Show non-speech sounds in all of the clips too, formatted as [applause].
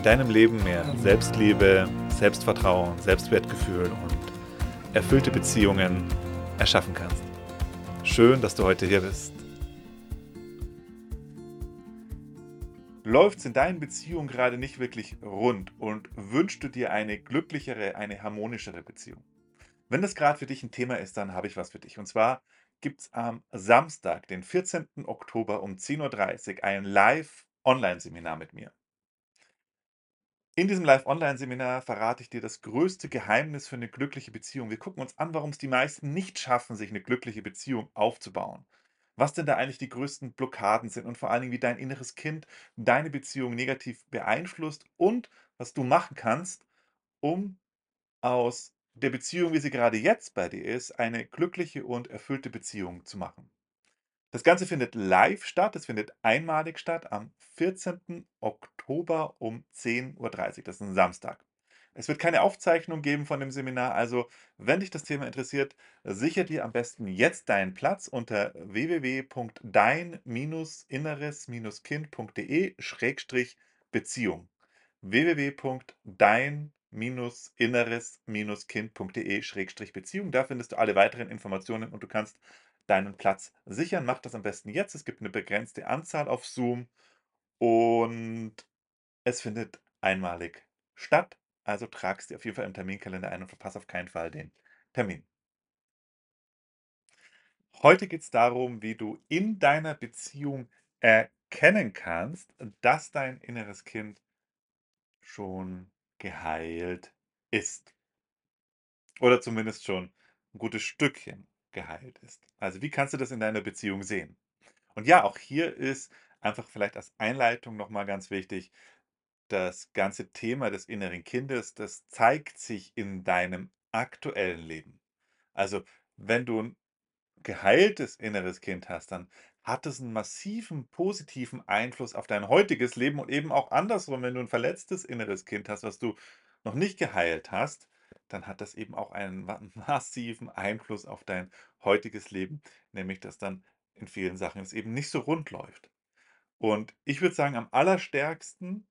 in deinem Leben mehr Selbstliebe, Selbstvertrauen, Selbstwertgefühl und erfüllte Beziehungen erschaffen kannst. Schön, dass du heute hier bist. Läuft es in deinen Beziehungen gerade nicht wirklich rund und wünschst du dir eine glücklichere, eine harmonischere Beziehung? Wenn das gerade für dich ein Thema ist, dann habe ich was für dich. Und zwar gibt es am Samstag, den 14. Oktober um 10.30 Uhr ein Live-Online-Seminar mit mir. In diesem Live-Online-Seminar verrate ich dir das größte Geheimnis für eine glückliche Beziehung. Wir gucken uns an, warum es die meisten nicht schaffen, sich eine glückliche Beziehung aufzubauen. Was denn da eigentlich die größten Blockaden sind und vor allen Dingen, wie dein inneres Kind deine Beziehung negativ beeinflusst und was du machen kannst, um aus der Beziehung, wie sie gerade jetzt bei dir ist, eine glückliche und erfüllte Beziehung zu machen. Das Ganze findet live statt. Es findet einmalig statt am 14. Oktober um 10.30 Uhr. Das ist ein Samstag. Es wird keine Aufzeichnung geben von dem Seminar, also wenn dich das Thema interessiert, sichere dir am besten jetzt deinen Platz unter www.dein-inneres-kind.de-beziehung www.dein-inneres-kind.de-beziehung. Da findest du alle weiteren Informationen und du kannst deinen Platz sichern. Mach das am besten jetzt. Es gibt eine begrenzte Anzahl auf Zoom und es findet einmalig statt. Also tragst dir auf jeden Fall im Terminkalender ein und verpasse auf keinen Fall den Termin. Heute geht es darum, wie du in deiner Beziehung erkennen kannst, dass dein inneres Kind schon geheilt ist. Oder zumindest schon ein gutes Stückchen geheilt ist. Also wie kannst du das in deiner Beziehung sehen? Und ja, auch hier ist einfach vielleicht als Einleitung nochmal ganz wichtig, das ganze Thema des inneren Kindes, das zeigt sich in deinem aktuellen Leben. Also wenn du ein geheiltes inneres Kind hast, dann hat es einen massiven positiven Einfluss auf dein heutiges Leben und eben auch andersrum, wenn du ein verletztes inneres Kind hast, was du noch nicht geheilt hast, dann hat das eben auch einen [laughs] massiven Einfluss auf dein heutiges Leben, nämlich dass dann in vielen Sachen es eben nicht so rund läuft. Und ich würde sagen, am allerstärksten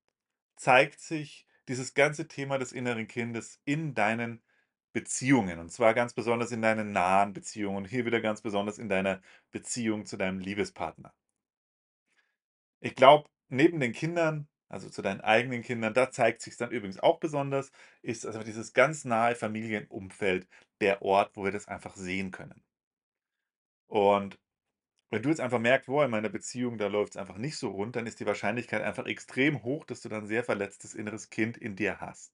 zeigt sich dieses ganze Thema des inneren Kindes in deinen Beziehungen. Und zwar ganz besonders in deinen nahen Beziehungen und hier wieder ganz besonders in deiner Beziehung zu deinem Liebespartner. Ich glaube, neben den Kindern also zu deinen eigenen Kindern. Da zeigt sich dann übrigens auch besonders, ist also dieses ganz nahe Familienumfeld der Ort, wo wir das einfach sehen können. Und wenn du jetzt einfach merkst, boah, in meiner Beziehung, da läuft es einfach nicht so rund, dann ist die Wahrscheinlichkeit einfach extrem hoch, dass du dann sehr verletztes inneres Kind in dir hast.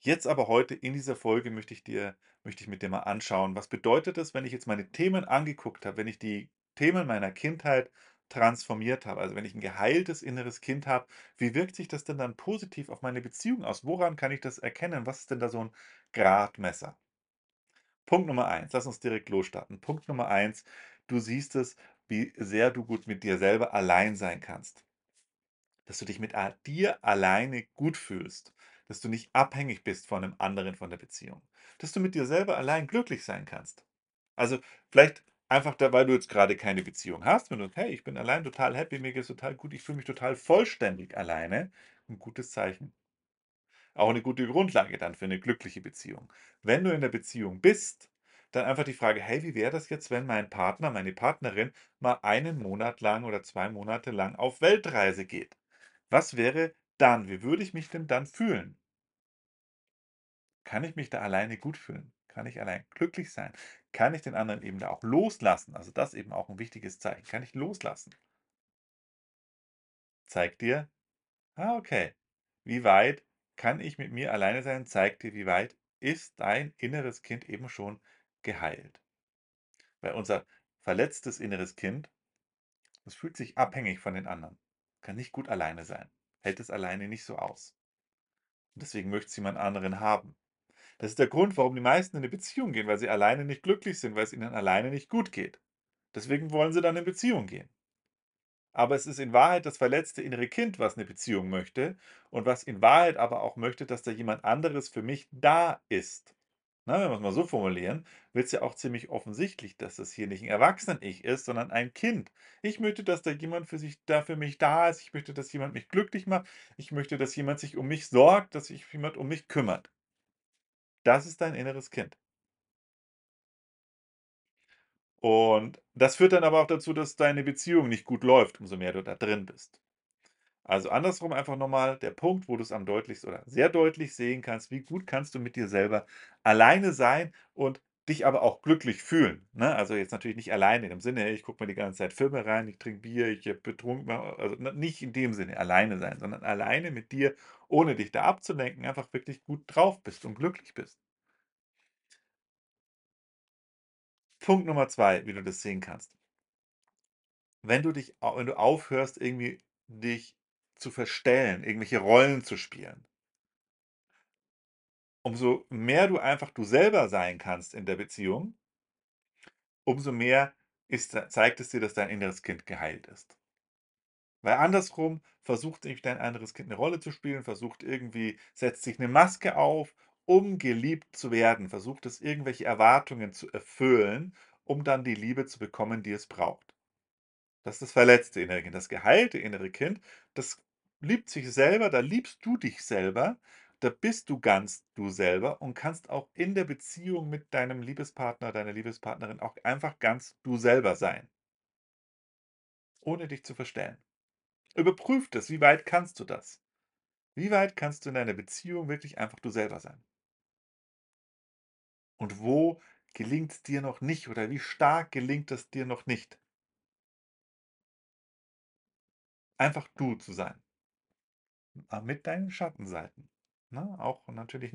Jetzt aber heute in dieser Folge möchte ich dir, möchte ich mit dir mal anschauen, was bedeutet es, wenn ich jetzt meine Themen angeguckt habe, wenn ich die Themen meiner Kindheit transformiert habe, also wenn ich ein geheiltes inneres Kind habe, wie wirkt sich das denn dann positiv auf meine Beziehung aus? Woran kann ich das erkennen? Was ist denn da so ein Gradmesser? Punkt Nummer eins, lass uns direkt losstarten. Punkt Nummer eins, du siehst es, wie sehr du gut mit dir selber allein sein kannst. Dass du dich mit dir alleine gut fühlst, dass du nicht abhängig bist von einem anderen, von der Beziehung. Dass du mit dir selber allein glücklich sein kannst. Also vielleicht Einfach da weil du jetzt gerade keine Beziehung hast, wenn du hey, ich bin allein total happy, mir geht's total gut, ich fühle mich total vollständig alleine, ein gutes Zeichen. Auch eine gute Grundlage dann für eine glückliche Beziehung. Wenn du in der Beziehung bist, dann einfach die Frage: „Hey, wie wäre das jetzt, wenn mein Partner, meine Partnerin mal einen Monat lang oder 2 Monate lang auf Weltreise geht? Was wäre dann? Wie würde ich mich denn dann fühlen?“ Kann ich mich da alleine gut fühlen? Kann ich allein glücklich sein? Kann ich den anderen eben da auch loslassen? Also das eben auch ein wichtiges Zeichen. Kann ich loslassen? Zeigt dir, ah, okay, wie weit kann ich mit mir alleine sein? Zeigt dir, wie weit ist dein inneres Kind eben schon geheilt. Weil unser verletztes inneres Kind, das fühlt sich abhängig von den anderen, kann nicht gut alleine sein, hält es alleine nicht so aus. Deswegen möchte sie jemand anderen haben. Das ist der Grund, warum die meisten in 'ne Beziehung gehen, weil sie alleine nicht glücklich sind, weil's ihnen alleine nicht gut geht. Deswegen wollen sie dann in Beziehung gehen. Aber es ist in Wahrheit das verletzte innere Kind, was 'ne Beziehung möchte und was in Wahrheit aber auch möchte, dass da jemand anderes für mich da ist. Ne, wenn wir's mal so formulieren, wird's ja auch ziemlich offensichtlich, dass das hier nicht 'n Erwachsenen-Ich ist, sondern ein Kind. Ich möchte, dass da jemand für sich da für mich da ist. Ich möchte, dass jemand mich glücklich macht. Ich möchte, dass jemand sich um mich sorgt, dass sich jemand um mich kümmert. Das ist dein inneres Kind. Und das führt dann aber auch dazu, dass deine Beziehung nicht gut läuft, umso mehr du da drin bist. Also andersrum einfach noch mal der Punkt, wo du's am deutlichsten oder sehr deutlich sehen kannst: Wie gut kannst du mit dir selber alleine sein und dich aber auch glücklich fühlen, ne? Also, jetzt natürlich nicht alleine in dem Sinne: „Hey, ich gucke mir die ganze Zeit Filme rein, ich trinke Bier, ich, betrunken“ also, nicht in dem Sinne alleine sein, sondern alleine mit dir, ohne dich da abzulenken, einfach wirklich gut drauf bist und glücklich bist. Punkt Nummer 2, wie du das sehen kannst. Wenn du dich wenn du aufhörst, irgendwie dich zu verstellen, irgendwelche Rollen zu spielen umso mehr du einfach du selber sein kannst in der Beziehung umso mehr ist da zeigt es dir, dass dein inneres Kind geheilt ist. Weil andersrum versucht nämlich dein inneres Kind 'ne Rolle zu spielen, versucht irgendwie setzt sich 'ne Maske auf, um geliebt zu werden, versucht es irgendwelche Erwartungen zu erfüllen, um dann die Liebe zu bekommen, die es braucht. Das ist das verletzte innere Kind. Das geheilte innere Kind, das liebt sich selber, da liebst du dich selber, da bist du ganz du selber und kannst auch in der Beziehung mit deinem Liebespartner, deiner Liebespartnerin auch einfach ganz du selber sein. Ohne dich zu verstellen. Überprüf das, wie weit kannst du das? Wie weit kannst du in deiner Beziehung wirklich einfach du selber sein? Und wo gelingt's dir noch nicht oder wie stark gelingt es dir noch nicht? Einfach du zu sein. Mit deinen Schattenseiten, ne? Auch natürlich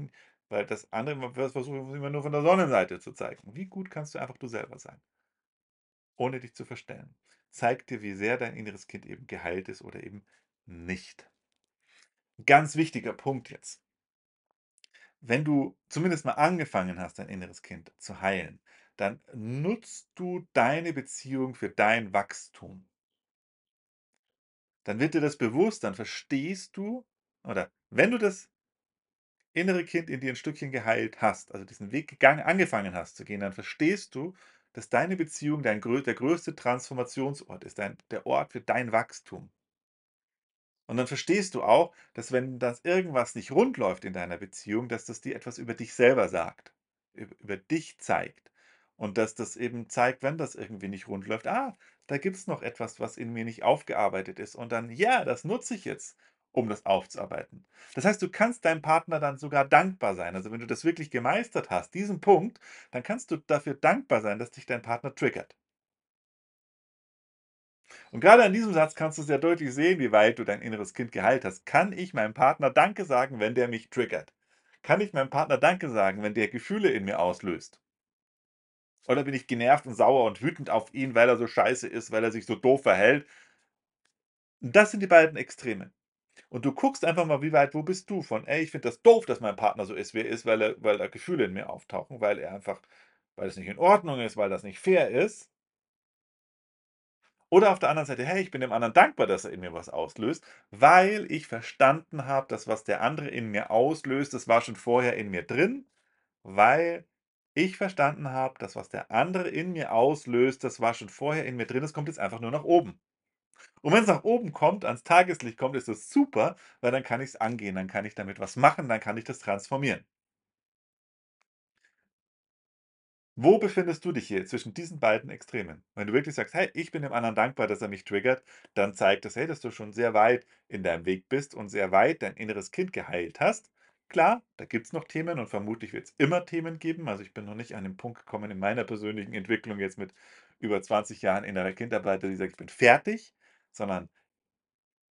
weil das andere man vers versucht immer nur von der Sonnenseite zu zeigen. Wie gut kannst du einfach du selber sein? Ohne dich zu verstellen. Zeigt dir, wie sehr dein inneres Kind eben geheilt ist oder eben nicht. Ganz wichtiger Punkt jetzt. Wenn du zumindest mal angefangen hast, dein inneres Kind zu heilen, dann nutzt du deine Beziehung für dein Wachstum. Dann wird dir das bewusst, dann verstehst du oder wenn du das innere Kind in dir 'n Stückchen geheilt hast, also diesen Weg gegangen angefangen hast zu gehen, dann verstehst du, dass deine Beziehung dein der größte Transformationsort ist, dein der Ort für dein Wachstum. Und dann verstehst du auch, dass wenn das irgendwas nicht rund läuft in deiner Beziehung, dass das dir etwas über dich selber sagt, üb über dich zeigt und dass das eben zeigt, wenn das irgendwie nicht rund läuft: „Ah, da gibt's noch etwas, was in mir nicht aufgearbeitet ist und dann ja, das nutze ich jetzt, um das aufzuarbeiten.“ Das heißt, du kannst deinem Partner dann sogar dankbar sein. Also, wenn du das wirklich gemeistert hast, diesen Punkt, dann kannst du dafür dankbar sein, dass dich dein Partner triggert. Und grade an diesem Satz kannst du sehr deutlich sehen, wie weit du dein inneres Kind geheilt hast. Kann ich meinem Partner Danke sagen, wenn der mich triggert? Kann ich meinem Partner Danke sagen, wenn der Gefühle in mir auslöst? Oder bin ich genervt und sauer und wütend auf ihn, weil er so scheiße ist, weil er sich so doof verhält? Das sind die beiden Extreme. Und du guckst einfach mal, wie weit wo bist du von: „Ey, ich finde das doof, dass mein Partner so ist, wie er ist, weil er weil da Gefühle in mir auftauchen, weil er einfach weil es nicht in Ordnung ist, weil das nicht fair ist.“ Oder auf der anderen Seite: „Hey, ich bin dem anderen dankbar, dass er in mir was auslöst, weil ich verstanden habe, das, was der andere in mir auslöst, das war schon vorher in mir drin, weil ich verstanden habe, das, was der andere in mir auslöst, das war schon vorher in mir drin, es kommt jetzt einfach nur nach oben. Und wenn's nach oben kommt, ans Tageslicht kommt, ist das super, weil dann kann ich's angehen, dann kann ich damit was machen, dann kann ich das transformieren. Wo befindest du dich hier zwischen diesen beiden Extremen? Wenn du wirklich sagst: „Hey, ich bin dem anderen dankbar, dass er mich triggert“, dann zeigt das, hey, dass du schon sehr weit in deinem Weg bist und sehr weit dein inneres Kind geheilt hast. Klar, da gibt's noch Themen und vermutlich wird's immer Themen geben. Also, ich bin noch nicht an den Punkt gekommen in meiner persönlichen Entwicklung jetzt mit über 20 Jahren innerer Kindarbeit, dass ich „Ich bin fertig“, sondern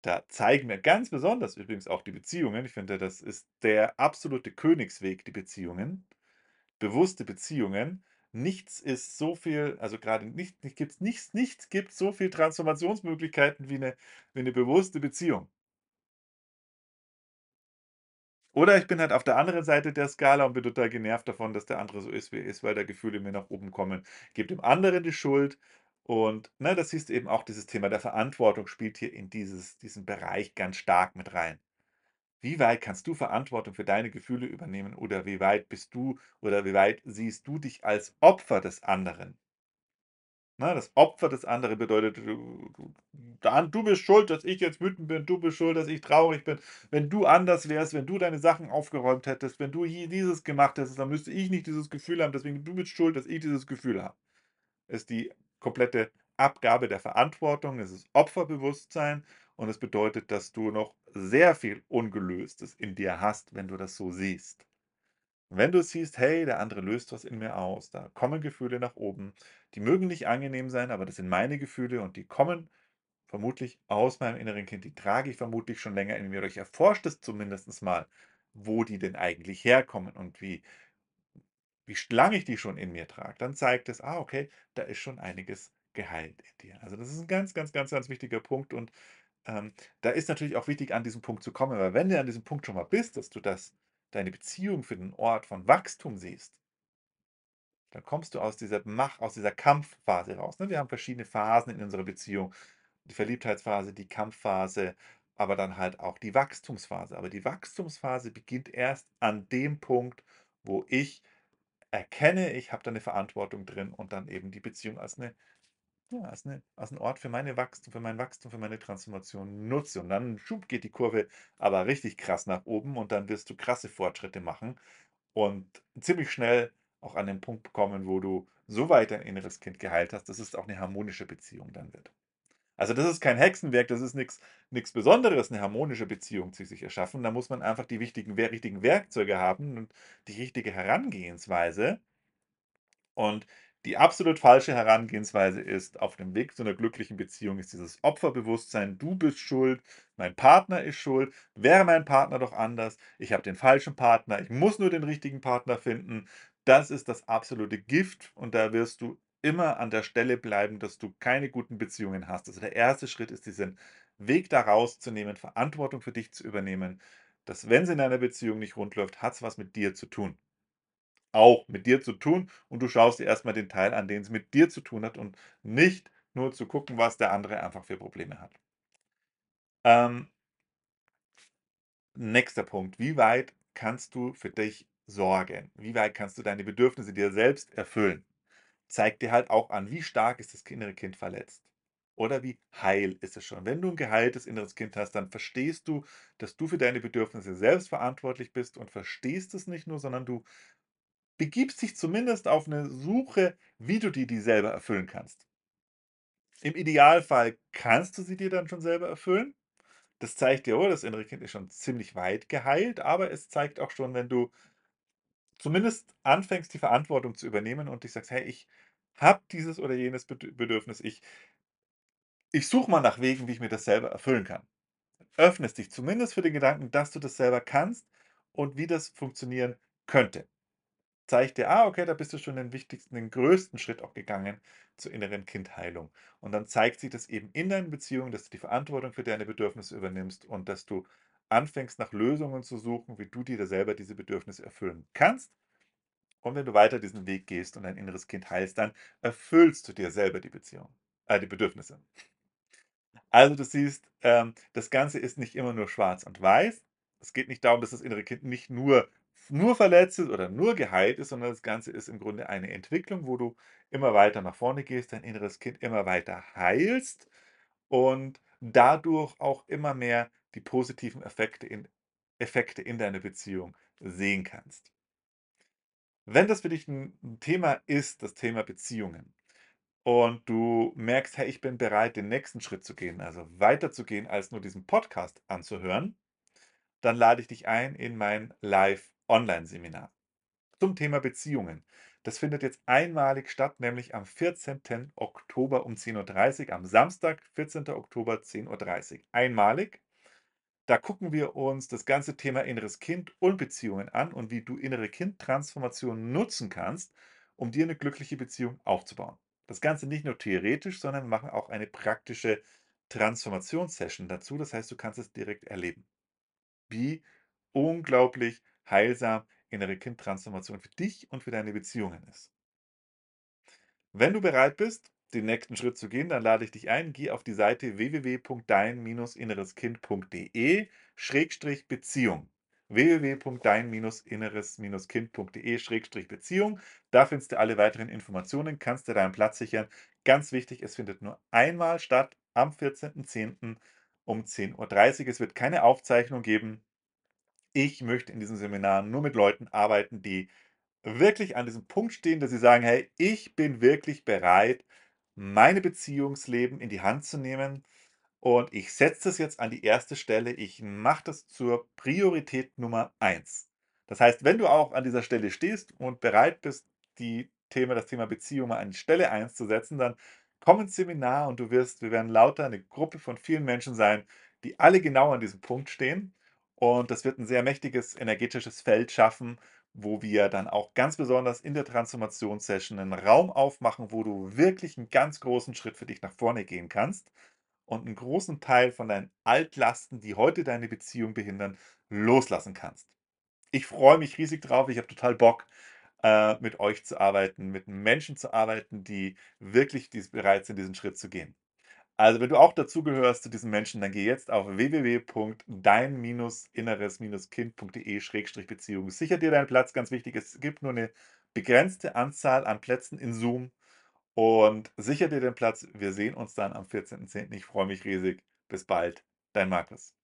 da zeigen mir ganz besonders übrigens auch die Beziehungen ich finde, das ist der absolute Königsweg, die Beziehungen, bewusste Beziehungen. Nichts ist so viel also, grade nicht gibt's nichts nichts gibt so viel Transformationsmöglichkeiten wie 'ne wie 'ne bewusste Beziehung. Oder ich bin halt auf der anderen Seite der Skala und bin total genervt davon, dass der andere so ist, wie er ist, weil da Gefühle mir nach oben kommen. Gebe dem anderen die Schuld und, ne, das siehst du eben auch dieses Thema der Verantwortung spielt hier in dieses diesen Bereich ganz stark mit rein. Wie weit kannst du Verantwortung für deine Gefühle übernehmen oder wie weit bist du oder wie weit siehst du dich als Opfer des anderen? Ne, das Opfer des anderen bedeutet, du du du bist schuld, dass ich jetzt wütend bin, du bist schuld, dass ich traurig bin. Wenn du anders wärst, wenn du deine Sachen aufgeräumt hättest, wenn du hier dieses gemacht hättest, dann müsste ich nicht dieses Gefühl haben, deswegen du bist schuld, dass ich dieses Gefühl habe. Ist die komplette Abgabe der Verantwortung, es ist Opferbewusstsein und es bedeutet, dass du noch sehr viel Ungelöstes in dir hast, wenn du das so siehst. Wenn du siehst: „Hey, der andere löst was in mir aus, da kommen Gefühle nach oben, die mögen nicht angenehm sein, aber das sind meine Gefühle und die kommen vermutlich aus meinem inneren Kind, die trage ich vermutlich schon länger in mir oder ich das zumindest mal, wo die denn eigentlich herkommen und wie wie lange ich die schon in mir trage“, dann zeigt es: „Ah, okay, da ist schon einiges geheilt in dir.“ Also, das ist 'n ganz, ganz, ganz, ganz wichtiger Punkt und, ähm, da ist natürlich auch wichtig, an diesen Punkt zu kommen, weil wenn du an diesem Punkt schon mal bist, dass du das deine Beziehung für den Ort von Wachstum siehst dann kommst du aus dieser Mach aus dieser Kampfphase raus, ne? Wir haben verschiedene Phasen in unserer Beziehung. Die Verliebtheitsphase, die Kampfphase, aber dann halt auch die Wachstumsphase. Aber die Wachstumsphase beginnt erst an dem Punkt, wo ich erkenne, ich habe da 'ne Verantwortung drin und dann eben die Beziehung als 'ne ja, als 'ne als 'n Ort für meine Wachstum für mein Wachstum, für meine Transformation nutze. Und dann, schwupp, geht die Kurve aber richtig krass nach oben und dann wirst du krasse Fortschritte machen und ziemlich schnell auch an den Punkt kommen, wo du so weit dein inneres Kind geheilt hast, dass es auch 'ne harmonische Beziehung dann wird. Also, das ist kein Hexenwerk, das ist nix Besonderes, 'ne harmonische Beziehung zu sich erschaffen. Da muss man einfach die wichtigen richtigen Werkzeuge haben und die richtige Herangehensweise. Und die absolut falsche Herangehensweise ist, auf dem Weg zu 'ner glücklichen Beziehung ist dieses Opferbewusstsein: „Du bist schuld, mein Partner ist schuld. Wäre mein Partner doch anders. Ich habe den falschen Partner. Ich muss nur den richtigen Partner finden.“ Das ist das absolute Gift und da wirst du immer an der Stelle bleiben, dass du keine guten Beziehungen hast. Also, der erste Schritt ist, diesen Weg da rauszunehmen, Verantwortung für dich zu übernehmen, dass, wenn's in deiner Beziehung nicht rund läuft, hat's was mit dir zu tun. Auch mit dir zu tun und du schaust dir erst mal den Teil an, den's mit dir zu tun hat und nicht nur zu gucken, was der andere einfach für Probleme hat. Ähm nächster Punkt: Wie weit kannst du für dich sorgen? Wie weit kannst du deine Bedürfnisse dir selbst erfüllen? Zeigt dir halt auch an, wie stark ist das innere Kind verletzt oder wie heil ist es schon. Wenn du 'n geheiltes inneres Kind hast, dann verstehst du, dass du für deine Bedürfnisse selbst verantwortlich bist und verstehst es nicht nur, sondern du begibst dich zumindest auf 'ne Suche, wie du dir die selber erfüllen kannst. Im Idealfall kannst du sie dir dann schon selber erfüllen. Das zeigt dir: „Oh, das innere Kind ist schon ziemlich weit geheilt“, aber es zeigt auch schon, wenn du zumindest anfängst, die Verantwortung zu übernehmen und dich sagst: „Hey, ich habe dieses oder jenes Bedü Bedürfnis. Ich“ „ich suche mal nach Wegen, wie ich mir das selber erfüllen kann.“ Öffnest dich zumindest für den Gedanken, dass du das selber kannst und wie das funktionieren könnte. Zeigt dir: „Ah, okay, da bist du schon den wichtigsten den größten Schritt auch gegangen zur inneren Kindheilung.“ Und dann zeigt sich das eben in deinen Beziehungen, dass du die Verantwortung für deine Bedürfnisse übernimmst und dass du anfängst, nach Lösungen zu suchen, wie du dir selber diese Bedürfnisse erfüllen kannst. Und wenn du weiter diesen Weg gehst und dein inneres Kind heilst, dann erfüllst du dir selber die Beziehung äh, die Bedürfnisse. Also, du siehst, ähm, das Ganze ist nicht immer nur schwarz und weiß. Es geht nicht darum, dass das innere Kind nicht nur nur verletzt ist oder nur geheilt ist, sondern das Ganze ist im Grunde eine Entwicklung, wo du immer weiter nach vorne gehst, dein inneres Kind immer weiter heilst und dadurch auch immer mehr die positiven Effekte in Effekte in deiner Beziehung sehen kannst. Wenn das für dich 'n 'n Thema ist, das Thema Beziehungen, und du merkst: „Hey, ich bin bereit, den nächsten Schritt zu gehen, also weiterzugehen, als nur diesen Podcast anzuhören“, dann lade ich dich ein in mein Live-Onlineseminar zum Thema Beziehungen. Das findet jetzt einmalig statt, nämlich am 14. Oktober um 10:30 am Samstag, 14. Oktober, 10:30 einmalig. Da gucken wir uns das ganze Thema inneres Kind und Beziehungen an und wie du innere Kind-Transformation nutzen kannst, um dir 'ne glückliche Beziehung aufzubauen. Das Ganze nicht nur theoretisch, sondern wir machen auch eine praktische Transformations-Session dazu. Das heißt, du kannst es direkt erleben. Wie unglaublich heilsam innere Kind-Transformation für dich und für deine Beziehungen ist. Wenn du bereit bist, den nächsten Schritt zu gehen, dann lade ich dich ein, geh auf die Seite www.dein-innereskind.de Schrägstrich Beziehung. www.dein-inneres-kind.de Schrägstrich Beziehung. Da findest du alle weiteren Informationen, kannst dir deinen Platz sichern. Ganz wichtig, es findet nur einmal statt, am 14.10. um 10.30 Uhr. Es wird keine Aufzeichnung geben. Ich möchte in diesem Seminar nur mit Leuten arbeiten, die wirklich an diesem Punkt stehen, dass sie sagen: „Hey, ich bin wirklich bereit, meine Beziehungsleben in die Hand zu nehmen und ich setze das jetzt an die erste Stelle. Ich mache das zur Priorität Nummer eins.“ Das heißt, wenn du auch an dieser Stelle stehst und bereit bist, die Thema das Thema Beziehung mal an die Stelle eins zu setzen, dann komm ins Seminar und du wirst wir werden lauter eine Gruppe von vielen Menschen sein, die alle genau an diesem Punkt stehen. Und das wird ein sehr mächtiges energetisches Feld schaffen, wo wir dann auch ganz besonders in der Transformationssession einen Raum aufmachen, wo du wirklich einen ganz großen Schritt für dich nach vorne gehen kannst und einen großen Teil von deinen Altlasten, die heute deine Beziehung behindern, loslassen kannst. Ich freue mich riesig drauf. Ich habe total Bock, äh, mit euch zu arbeiten, mit Menschen zu arbeiten, die wirklich bereit sind, diesen Schritt zu gehen. Also, wenn du auch dazugehörst zu diesen Menschen, dann geh jetzt auf www.dein-inneres-kind.de/beziehung. Sicher dir deinen Platz, ganz wichtig. Es gibt nur eine begrenzte Anzahl an Plätzen in Zoom und sicher dir den Platz. Wir sehen uns dann am 14.10. Ich freue mich riesig. Bis bald, dein Markus.